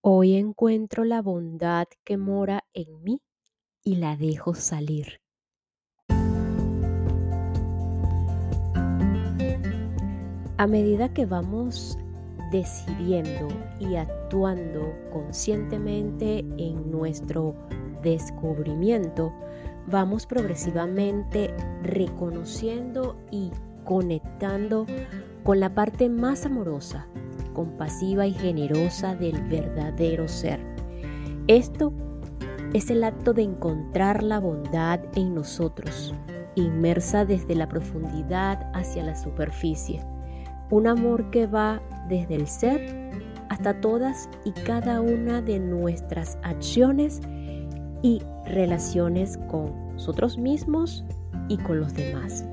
Hoy encuentro la bondad que mora en mí y la dejo salir. A medida que vamos decidiendo y actuando conscientemente en nuestro descubrimiento, vamos progresivamente reconociendo y conectando con la parte más amorosa, compasiva y generosa del verdadero ser. Esto es el acto de encontrar la bondad en nosotros, inmersa desde la profundidad hacia la superficie. Un amor que va desde el ser hasta todas y cada una de nuestras acciones y relaciones con nosotros mismos y con los demás.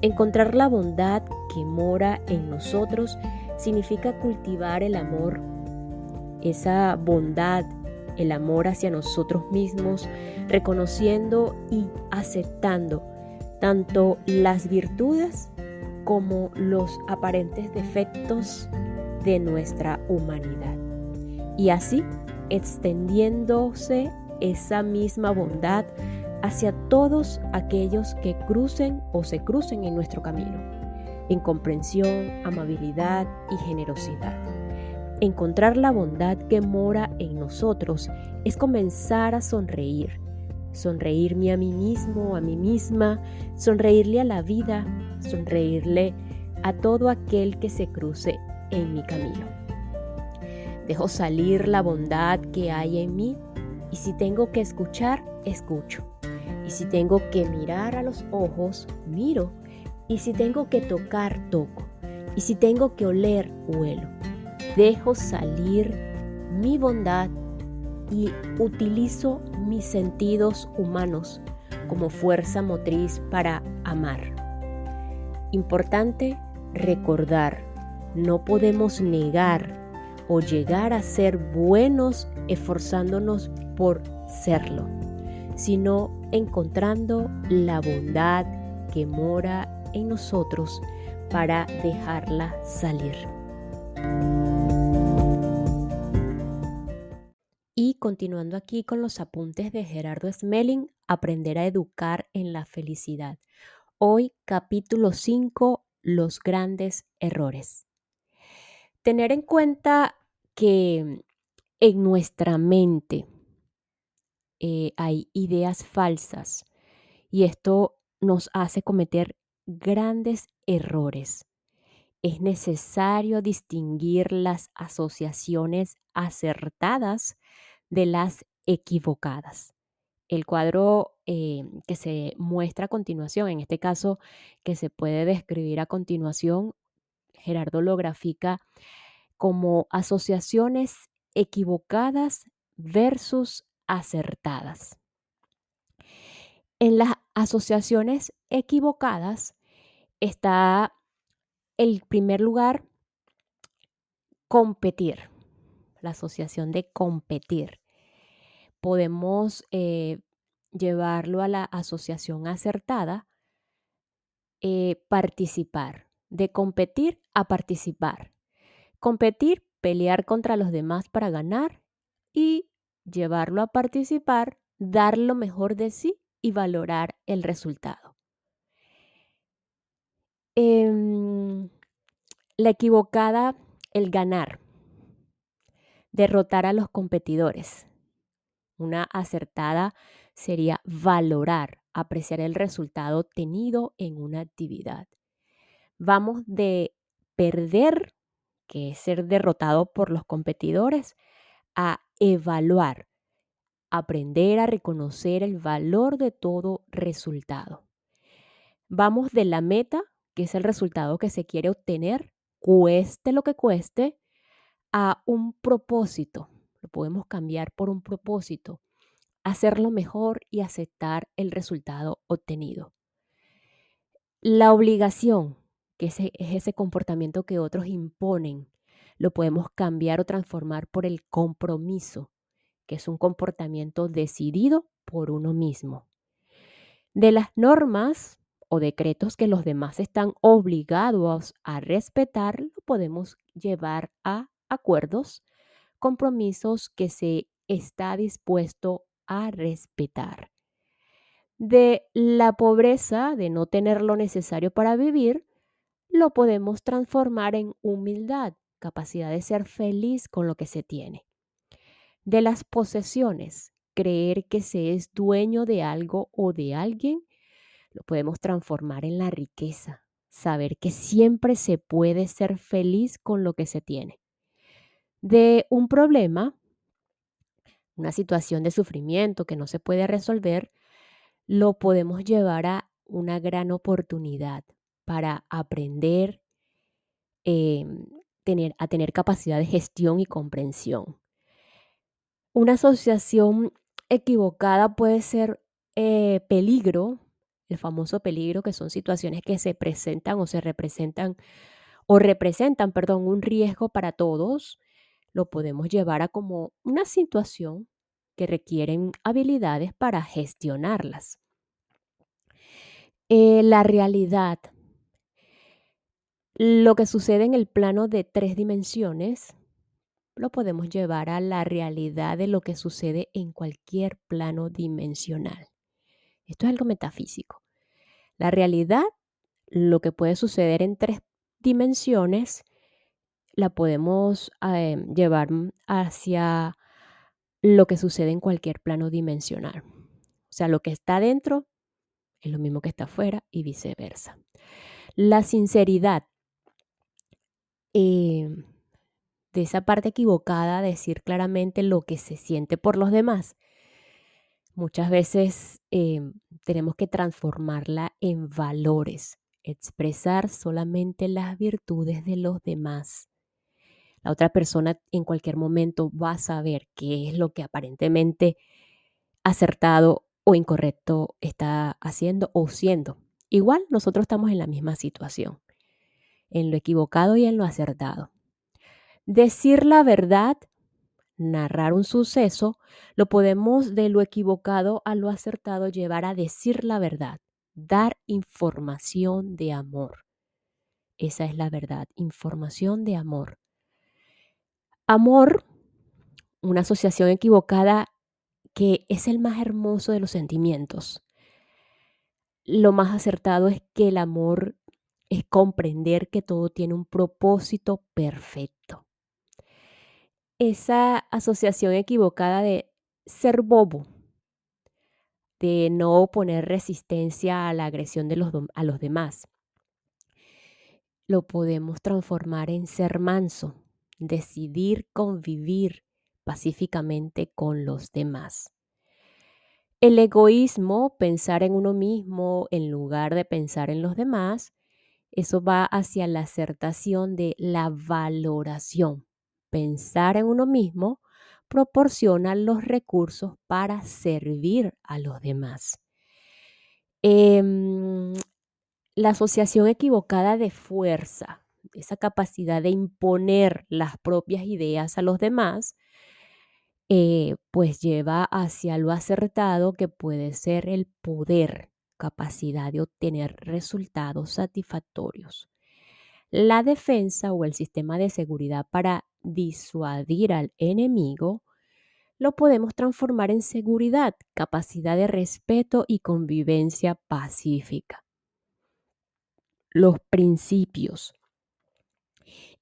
Encontrar la bondad que mora en nosotros significa cultivar el amor, esa bondad, el amor hacia nosotros mismos, reconociendo y aceptando tanto las virtudes como los aparentes defectos de nuestra humanidad. Y así extendiéndose esa misma bondad hacia todos aquellos que crucen o se crucen en nuestro camino, en comprensión, amabilidad y generosidad. Encontrar la bondad que mora en nosotros es comenzar a sonreír, sonreírme a mí mismo, a mí misma, sonreírle a la vida, sonreírle a todo aquel que se cruce en mi camino. Dejo salir la bondad que hay en mí y si tengo que escuchar, escucho. Y si tengo que mirar a los ojos, miro. Y si tengo que tocar, toco. Y si tengo que oler, huelo. Dejo salir mi bondad y utilizo mis sentidos humanos como fuerza motriz para amar. Importante recordar, no podemos negar o llegar a ser buenos esforzándonos por serlo sino encontrando la bondad que mora en nosotros para dejarla salir. Y continuando aquí con los apuntes de Gerardo Smelling, aprender a educar en la felicidad. Hoy capítulo 5, los grandes errores. Tener en cuenta que en nuestra mente, eh, hay ideas falsas y esto nos hace cometer grandes errores. Es necesario distinguir las asociaciones acertadas de las equivocadas. El cuadro eh, que se muestra a continuación, en este caso que se puede describir a continuación, Gerardo lo grafica como asociaciones equivocadas versus acertadas. En las asociaciones equivocadas está el primer lugar competir, la asociación de competir. Podemos eh, llevarlo a la asociación acertada, eh, participar, de competir a participar. Competir, pelear contra los demás para ganar y llevarlo a participar, dar lo mejor de sí y valorar el resultado. Em, la equivocada, el ganar, derrotar a los competidores. Una acertada sería valorar, apreciar el resultado obtenido en una actividad. Vamos de perder, que es ser derrotado por los competidores, a evaluar, aprender a reconocer el valor de todo resultado. Vamos de la meta, que es el resultado que se quiere obtener, cueste lo que cueste, a un propósito. Lo podemos cambiar por un propósito, hacerlo mejor y aceptar el resultado obtenido. La obligación, que es ese comportamiento que otros imponen lo podemos cambiar o transformar por el compromiso, que es un comportamiento decidido por uno mismo. De las normas o decretos que los demás están obligados a respetar, lo podemos llevar a acuerdos, compromisos que se está dispuesto a respetar. De la pobreza, de no tener lo necesario para vivir, lo podemos transformar en humildad, capacidad de ser feliz con lo que se tiene. De las posesiones, creer que se es dueño de algo o de alguien, lo podemos transformar en la riqueza, saber que siempre se puede ser feliz con lo que se tiene. De un problema, una situación de sufrimiento que no se puede resolver, lo podemos llevar a una gran oportunidad para aprender em, tener, a tener capacidad de gestión y comprensión. Una asociación equivocada puede ser eh, peligro, el famoso peligro, que son situaciones que se presentan o se representan o representan, perdón, un riesgo para todos. Lo podemos llevar a como una situación que requieren habilidades para gestionarlas. Eh, la realidad lo que sucede en el plano de tres dimensiones lo podemos llevar a la realidad de lo que sucede en cualquier plano dimensional. Esto es algo metafísico. La realidad, lo que puede suceder en tres dimensiones, la podemos eh, llevar hacia lo que sucede en cualquier plano dimensional. O sea, lo que está dentro es lo mismo que está afuera y viceversa. La sinceridad Em, de esa parte equivocada, decir claramente lo que se siente por los demás, muchas veces em, tenemos que transformarla en valores, expresar solamente las virtudes de los demás. La otra persona en cualquier momento va a saber qué es lo que aparentemente acertado o incorrecto está haciendo o siendo. Igual nosotros estamos en la misma situación en lo equivocado y en lo acertado. Decir la verdad, narrar un suceso, lo podemos de lo equivocado a lo acertado llevar a decir la verdad, dar información de amor. Esa es la verdad, información de amor. Amor, una asociación equivocada que es el más hermoso de los sentimientos. Lo más acertado es que el amor es comprender que todo tiene un propósito perfecto. Esa asociación equivocada de ser bobo, de no poner resistencia a la agresión de los, a los demás, lo podemos transformar en ser manso, decidir convivir pacíficamente con los demás. El egoísmo, pensar en uno mismo en lugar de pensar en los demás, eso va hacia la acertación de la valoración. Pensar en uno mismo proporciona los recursos para servir a los demás. Em, la asociación equivocada de fuerza, esa capacidad de imponer las propias ideas a los demás, eh, pues lleva hacia lo acertado que puede ser el poder, capacidad de obtener resultados satisfactorios. La defensa o el sistema de seguridad para disuadir al enemigo lo podemos transformar en seguridad, capacidad de respeto y convivencia pacífica. Los principios.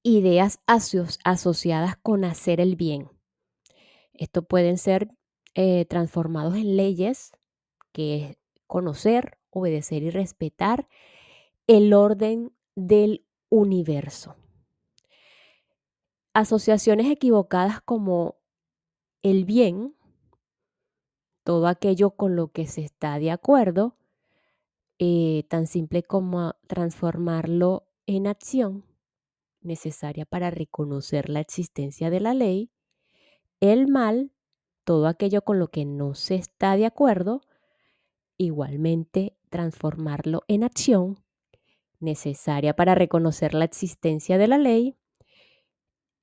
Ideas asociadas con hacer el bien. Esto pueden ser eh, transformados en leyes, que conocer, obedecer y respetar el orden del universo. Asociaciones equivocadas como el bien, todo aquello con lo que se está de acuerdo, eh, tan simple como transformarlo en acción necesaria para reconocer la existencia de la ley, el mal, todo aquello con lo que no se está de acuerdo, igualmente transformarlo en acción necesaria para reconocer la existencia de la ley,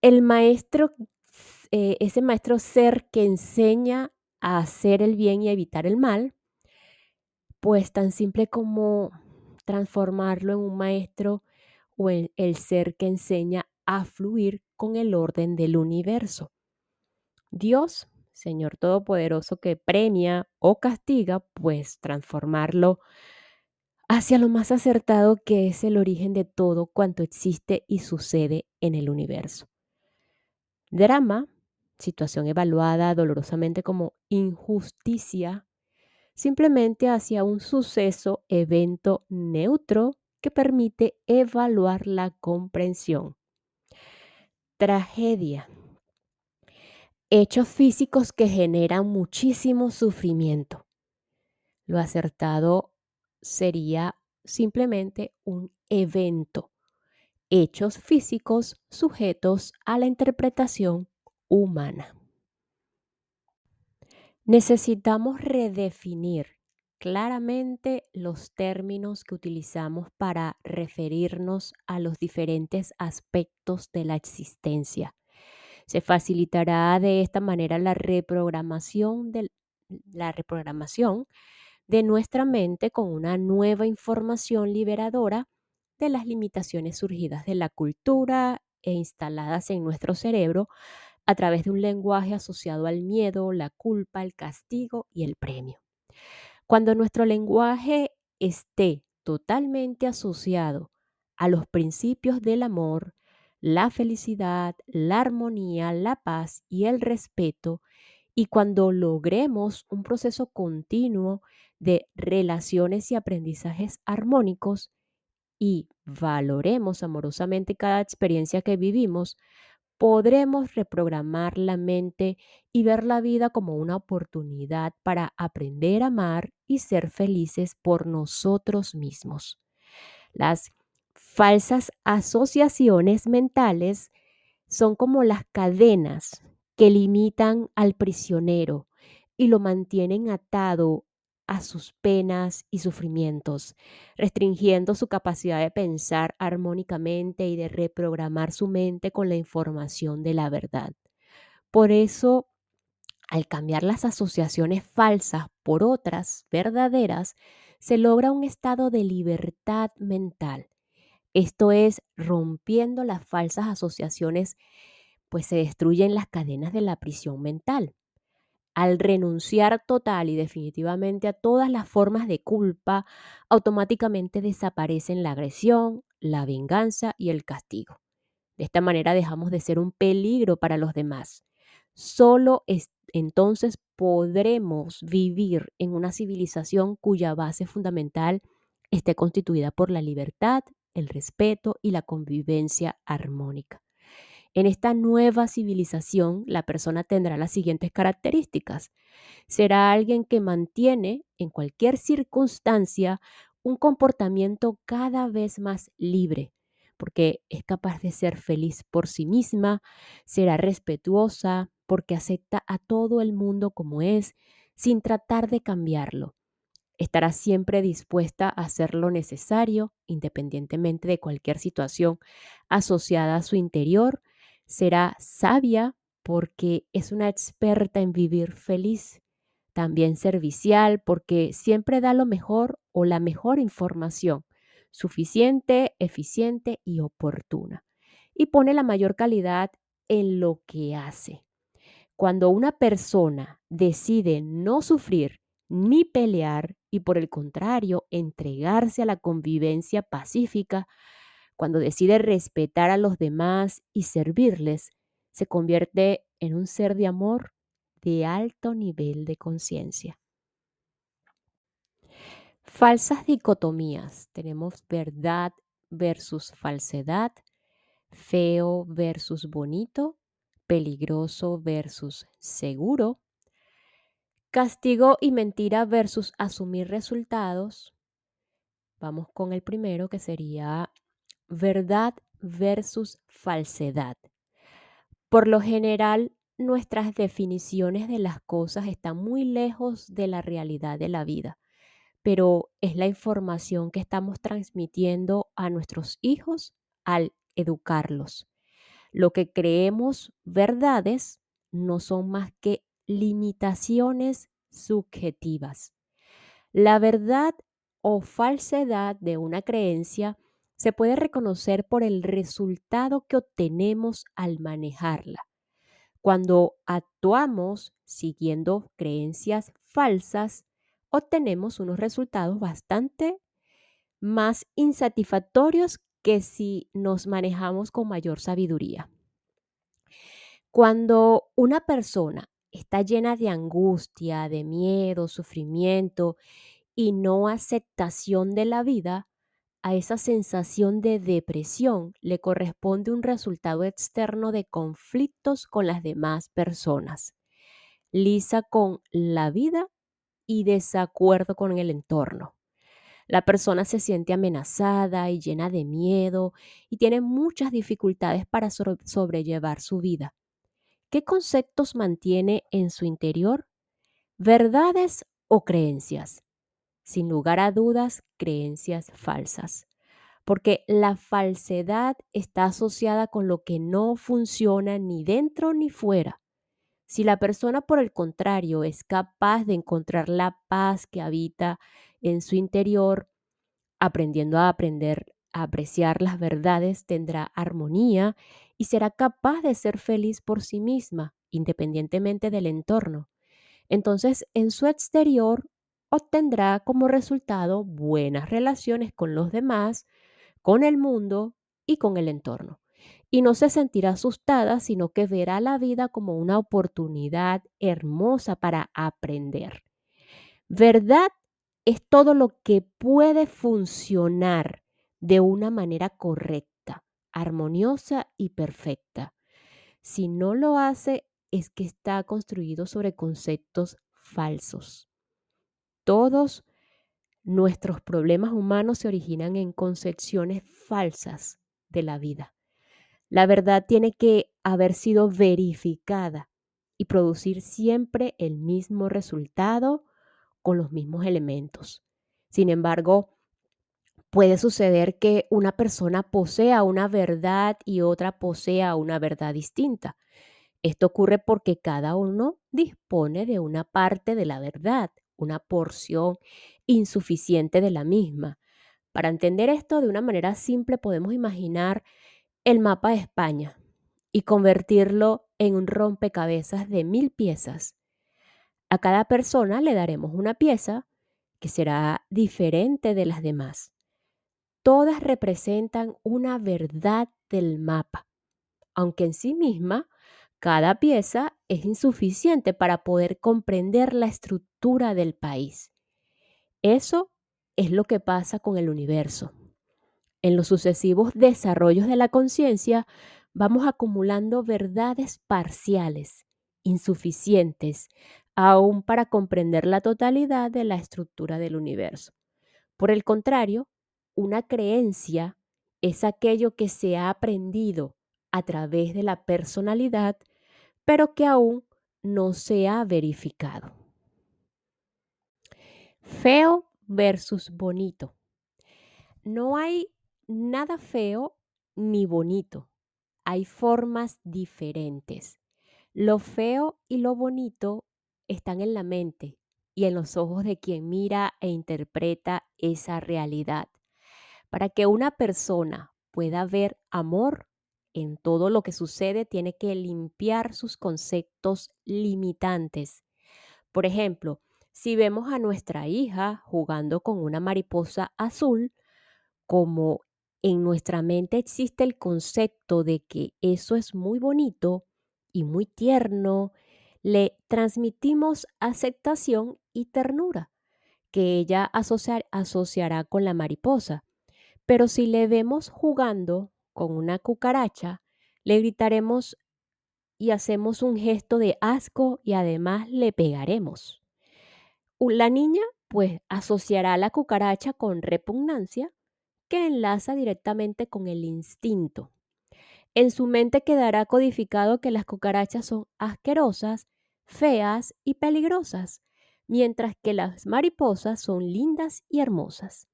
el maestro, eh, ese maestro ser que enseña a hacer el bien y evitar el mal, pues tan simple como transformarlo en un maestro o en el ser que enseña a fluir con el orden del universo. Dios, Señor Todopoderoso, que premia o castiga, pues transformarlo hacia lo más acertado que es el origen de todo cuanto existe y sucede en el universo. Drama, situación evaluada dolorosamente como injusticia, simplemente hacia un suceso, evento neutro que permite evaluar la comprensión. Tragedia. Hechos físicos que generan muchísimo sufrimiento. Lo acertado sería simplemente un evento. Hechos físicos sujetos a la interpretación humana. Necesitamos redefinir claramente los términos que utilizamos para referirnos a los diferentes aspectos de la existencia. Se facilitará de esta manera la reprogramación de la reprogramación de nuestra mente con una nueva información liberadora de las limitaciones surgidas de la cultura e instaladas en nuestro cerebro a través de un lenguaje asociado al miedo, la culpa, el castigo y el premio. Cuando nuestro lenguaje esté totalmente asociado a los principios del amor, la felicidad, la armonía, la paz y el respeto, y cuando logremos un proceso continuo de relaciones y aprendizajes armónicos y valoremos amorosamente cada experiencia que vivimos, podremos reprogramar la mente y ver la vida como una oportunidad para aprender a amar y ser felices por nosotros mismos. Las falsas asociaciones mentales son como las cadenas que limitan al prisionero y lo mantienen atado a sus penas y sufrimientos, restringiendo su capacidad de pensar armónicamente y de reprogramar su mente con la información de la verdad. Por eso, al cambiar las asociaciones falsas por otras verdaderas, se logra un estado de libertad mental. Esto es, rompiendo las falsas asociaciones, pues se destruyen las cadenas de la prisión mental al renunciar total y definitivamente a todas las formas de culpa, automáticamente desaparecen la agresión, la venganza y el castigo. De esta manera dejamos de ser un peligro para los demás. Solo entonces podremos vivir en una civilización cuya base fundamental esté constituida por la libertad, el respeto y la convivencia armónica. En esta nueva civilización, la persona tendrá las siguientes características. Será alguien que mantiene en cualquier circunstancia un comportamiento cada vez más libre, porque es capaz de ser feliz por sí misma, será respetuosa, porque acepta a todo el mundo como es, sin tratar de cambiarlo. Estará siempre dispuesta a hacer lo necesario, independientemente de cualquier situación asociada a su interior, será sabia porque es una experta en vivir feliz, también servicial porque siempre da lo mejor o la mejor información, suficiente, eficiente y oportuna, y pone la mayor calidad en lo que hace. Cuando una persona decide no sufrir ni pelear y por el contrario entregarse a la convivencia pacífica, cuando decide respetar a los demás y servirles, se convierte en un ser de amor de alto nivel de conciencia. Falsas dicotomías. Tenemos verdad versus falsedad, feo versus bonito, peligroso versus seguro, castigo y mentira versus asumir resultados. Vamos con el primero que sería verdad versus falsedad. Por lo general, nuestras definiciones de las cosas están muy lejos de la realidad de la vida, pero es la información que estamos transmitiendo a nuestros hijos al educarlos. Lo que creemos verdades no son más que limitaciones subjetivas. La verdad o falsedad de una creencia se puede reconocer por el resultado que obtenemos al manejarla. Cuando actuamos siguiendo creencias falsas, obtenemos unos resultados bastante más insatisfactorios que si nos manejamos con mayor sabiduría. Cuando una persona está llena de angustia, de miedo, sufrimiento y no aceptación de la vida, a esa sensación de depresión le corresponde un resultado externo de conflictos con las demás personas, lisa con la vida y desacuerdo con el entorno. La persona se siente amenazada y llena de miedo y tiene muchas dificultades para sobrellevar su vida. ¿Qué conceptos mantiene en su interior? ¿Verdades o creencias? Sin lugar a dudas, creencias falsas. Porque la falsedad está asociada con lo que no funciona ni dentro ni fuera. Si la persona, por el contrario, es capaz de encontrar la paz que habita en su interior, aprendiendo a aprender a apreciar las verdades, tendrá armonía y será capaz de ser feliz por sí misma, independientemente del entorno. Entonces, en su exterior obtendrá como resultado buenas relaciones con los demás, con el mundo y con el entorno. Y no se sentirá asustada, sino que verá la vida como una oportunidad hermosa para aprender. Verdad es todo lo que puede funcionar de una manera correcta, armoniosa y perfecta. Si no lo hace, es que está construido sobre conceptos falsos. Todos nuestros problemas humanos se originan en concepciones falsas de la vida. La verdad tiene que haber sido verificada y producir siempre el mismo resultado con los mismos elementos. Sin embargo, puede suceder que una persona posea una verdad y otra posea una verdad distinta. Esto ocurre porque cada uno dispone de una parte de la verdad una porción insuficiente de la misma. Para entender esto de una manera simple podemos imaginar el mapa de España y convertirlo en un rompecabezas de mil piezas. A cada persona le daremos una pieza que será diferente de las demás. Todas representan una verdad del mapa, aunque en sí misma cada pieza es insuficiente para poder comprender la estructura del país. Eso es lo que pasa con el universo. En los sucesivos desarrollos de la conciencia vamos acumulando verdades parciales, insuficientes, aún para comprender la totalidad de la estructura del universo. Por el contrario, una creencia es aquello que se ha aprendido a través de la personalidad, pero que aún no se ha verificado. Feo versus bonito. No hay nada feo ni bonito. Hay formas diferentes. Lo feo y lo bonito están en la mente y en los ojos de quien mira e interpreta esa realidad. Para que una persona pueda ver amor, en todo lo que sucede tiene que limpiar sus conceptos limitantes. Por ejemplo, si vemos a nuestra hija jugando con una mariposa azul, como en nuestra mente existe el concepto de que eso es muy bonito y muy tierno, le transmitimos aceptación y ternura que ella asociará con la mariposa. Pero si le vemos jugando con una cucaracha, le gritaremos y hacemos un gesto de asco y además le pegaremos. La niña pues asociará la cucaracha con repugnancia que enlaza directamente con el instinto. En su mente quedará codificado que las cucarachas son asquerosas, feas y peligrosas, mientras que las mariposas son lindas y hermosas.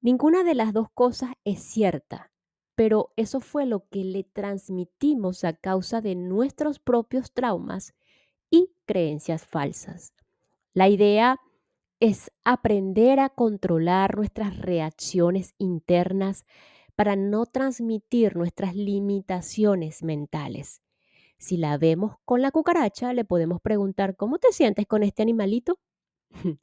Ninguna de las dos cosas es cierta pero eso fue lo que le transmitimos a causa de nuestros propios traumas y creencias falsas. La idea es aprender a controlar nuestras reacciones internas para no transmitir nuestras limitaciones mentales. Si la vemos con la cucaracha, le podemos preguntar, ¿cómo te sientes con este animalito?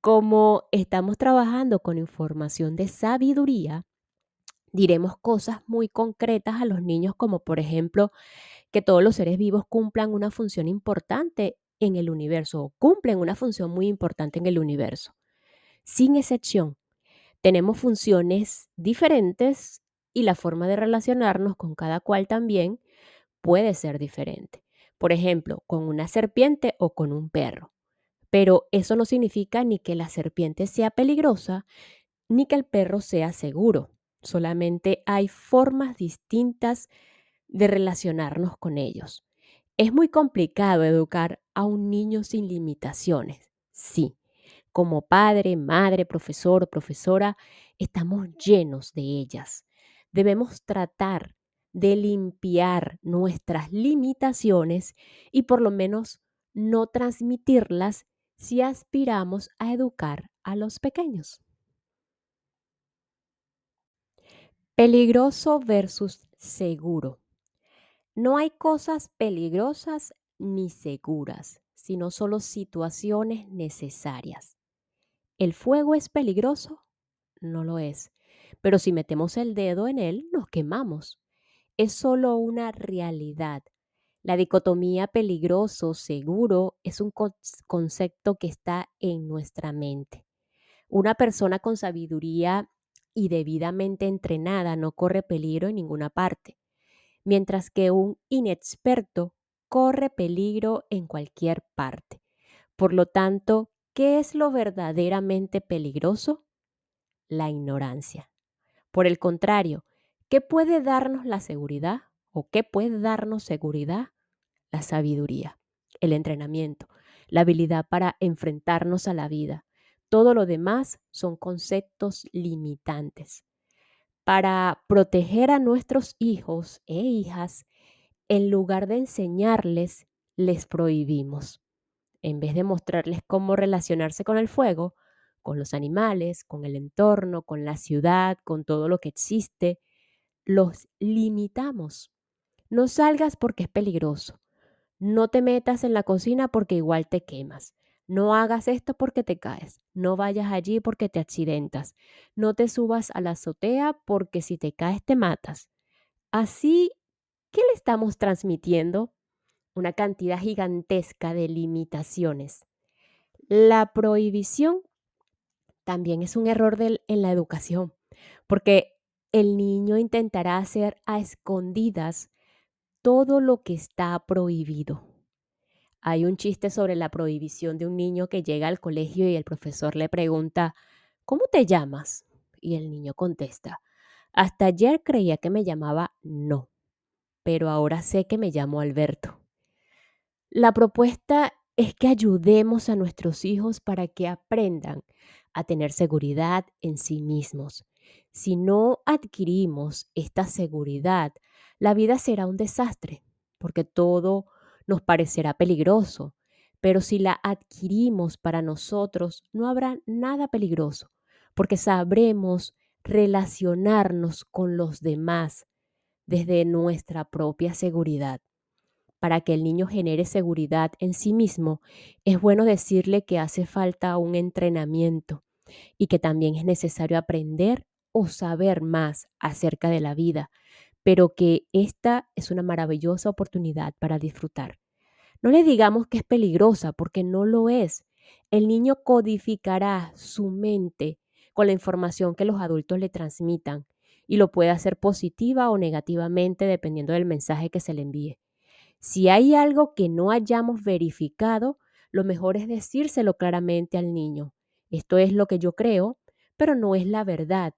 Como estamos trabajando con información de sabiduría, diremos cosas muy concretas a los niños como por ejemplo que todos los seres vivos cumplan una función importante en el universo o cumplen una función muy importante en el universo. Sin excepción, tenemos funciones diferentes y la forma de relacionarnos con cada cual también puede ser diferente. Por ejemplo, con una serpiente o con un perro. Pero eso no significa ni que la serpiente sea peligrosa ni que el perro sea seguro. Solamente hay formas distintas de relacionarnos con ellos. Es muy complicado educar a un niño sin limitaciones. Sí, como padre, madre, profesor o profesora, estamos llenos de ellas. Debemos tratar de limpiar nuestras limitaciones y por lo menos no transmitirlas si aspiramos a educar a los pequeños. Peligroso versus seguro. No hay cosas peligrosas ni seguras, sino solo situaciones necesarias. ¿El fuego es peligroso? No lo es. Pero si metemos el dedo en él, nos quemamos. Es solo una realidad. La dicotomía peligroso-seguro es un concepto que está en nuestra mente. Una persona con sabiduría y debidamente entrenada no corre peligro en ninguna parte, mientras que un inexperto corre peligro en cualquier parte. Por lo tanto, ¿qué es lo verdaderamente peligroso? La ignorancia. Por el contrario, ¿qué puede darnos la seguridad o qué puede darnos seguridad? La sabiduría, el entrenamiento, la habilidad para enfrentarnos a la vida. Todo lo demás son conceptos limitantes. Para proteger a nuestros hijos e hijas, en lugar de enseñarles, les prohibimos. En vez de mostrarles cómo relacionarse con el fuego, con los animales, con el entorno, con la ciudad, con todo lo que existe, los limitamos. No salgas porque es peligroso. No te metas en la cocina porque igual te quemas. No hagas esto porque te caes. No vayas allí porque te accidentas. No te subas a la azotea porque si te caes te matas. Así, ¿qué le estamos transmitiendo? Una cantidad gigantesca de limitaciones. La prohibición también es un error en la educación, porque el niño intentará hacer a escondidas todo lo que está prohibido. Hay un chiste sobre la prohibición de un niño que llega al colegio y el profesor le pregunta, ¿cómo te llamas? Y el niño contesta, hasta ayer creía que me llamaba no, pero ahora sé que me llamo Alberto. La propuesta es que ayudemos a nuestros hijos para que aprendan a tener seguridad en sí mismos. Si no adquirimos esta seguridad, la vida será un desastre, porque todo nos parecerá peligroso. Pero si la adquirimos para nosotros, no habrá nada peligroso, porque sabremos relacionarnos con los demás desde nuestra propia seguridad. Para que el niño genere seguridad en sí mismo, es bueno decirle que hace falta un entrenamiento y que también es necesario aprender o saber más acerca de la vida, pero que esta es una maravillosa oportunidad para disfrutar. No le digamos que es peligrosa porque no lo es. El niño codificará su mente con la información que los adultos le transmitan y lo puede hacer positiva o negativamente dependiendo del mensaje que se le envíe. Si hay algo que no hayamos verificado, lo mejor es decírselo claramente al niño. Esto es lo que yo creo, pero no es la verdad.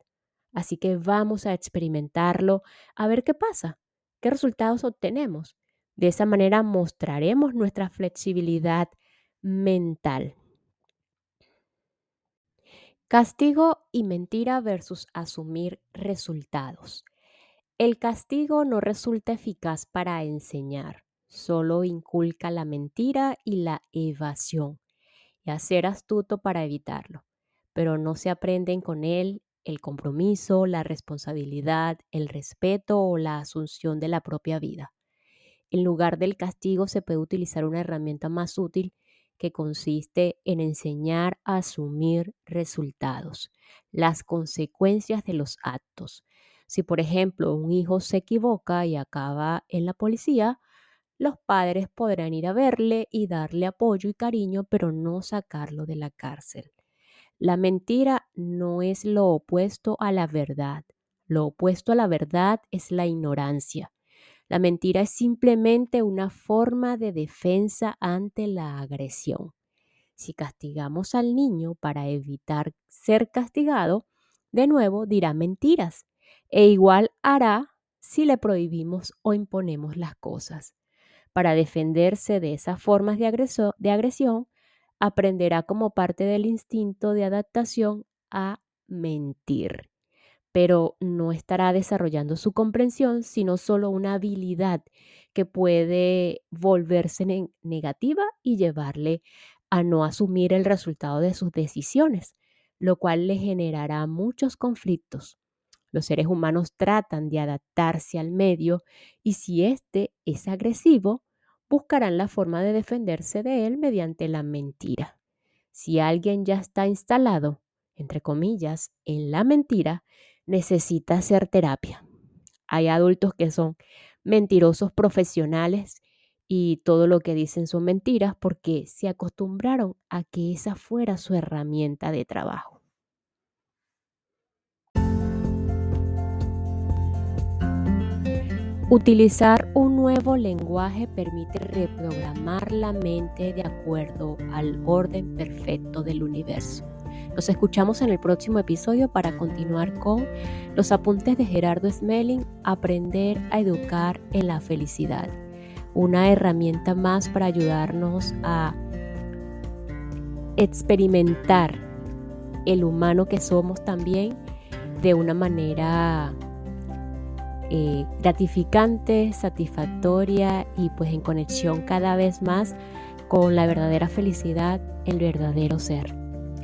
Así que vamos a experimentarlo, a ver qué pasa, qué resultados obtenemos. De esa manera mostraremos nuestra flexibilidad mental. Castigo y mentira versus asumir resultados. El castigo no resulta eficaz para enseñar, solo inculca la mentira y la evasión, y hacer astuto para evitarlo, pero no se aprenden con él el compromiso, la responsabilidad, el respeto o la asunción de la propia vida. En lugar del castigo se puede utilizar una herramienta más útil que consiste en enseñar a asumir resultados, las consecuencias de los actos. Si, por ejemplo, un hijo se equivoca y acaba en la policía, los padres podrán ir a verle y darle apoyo y cariño, pero no sacarlo de la cárcel. La mentira no es lo opuesto a la verdad. Lo opuesto a la verdad es la ignorancia. La mentira es simplemente una forma de defensa ante la agresión. Si castigamos al niño para evitar ser castigado, de nuevo dirá mentiras e igual hará si le prohibimos o imponemos las cosas. Para defenderse de esas formas de, de agresión, aprenderá como parte del instinto de adaptación a mentir pero no estará desarrollando su comprensión, sino solo una habilidad que puede volverse negativa y llevarle a no asumir el resultado de sus decisiones, lo cual le generará muchos conflictos. Los seres humanos tratan de adaptarse al medio y si éste es agresivo, buscarán la forma de defenderse de él mediante la mentira. Si alguien ya está instalado, entre comillas, en la mentira, necesita hacer terapia. Hay adultos que son mentirosos profesionales y todo lo que dicen son mentiras porque se acostumbraron a que esa fuera su herramienta de trabajo. Utilizar un nuevo lenguaje permite reprogramar la mente de acuerdo al orden perfecto del universo. Nos escuchamos en el próximo episodio para continuar con los apuntes de Gerardo Smelling, Aprender a educar en la felicidad. Una herramienta más para ayudarnos a experimentar el humano que somos también de una manera eh, gratificante, satisfactoria y pues en conexión cada vez más con la verdadera felicidad, el verdadero ser.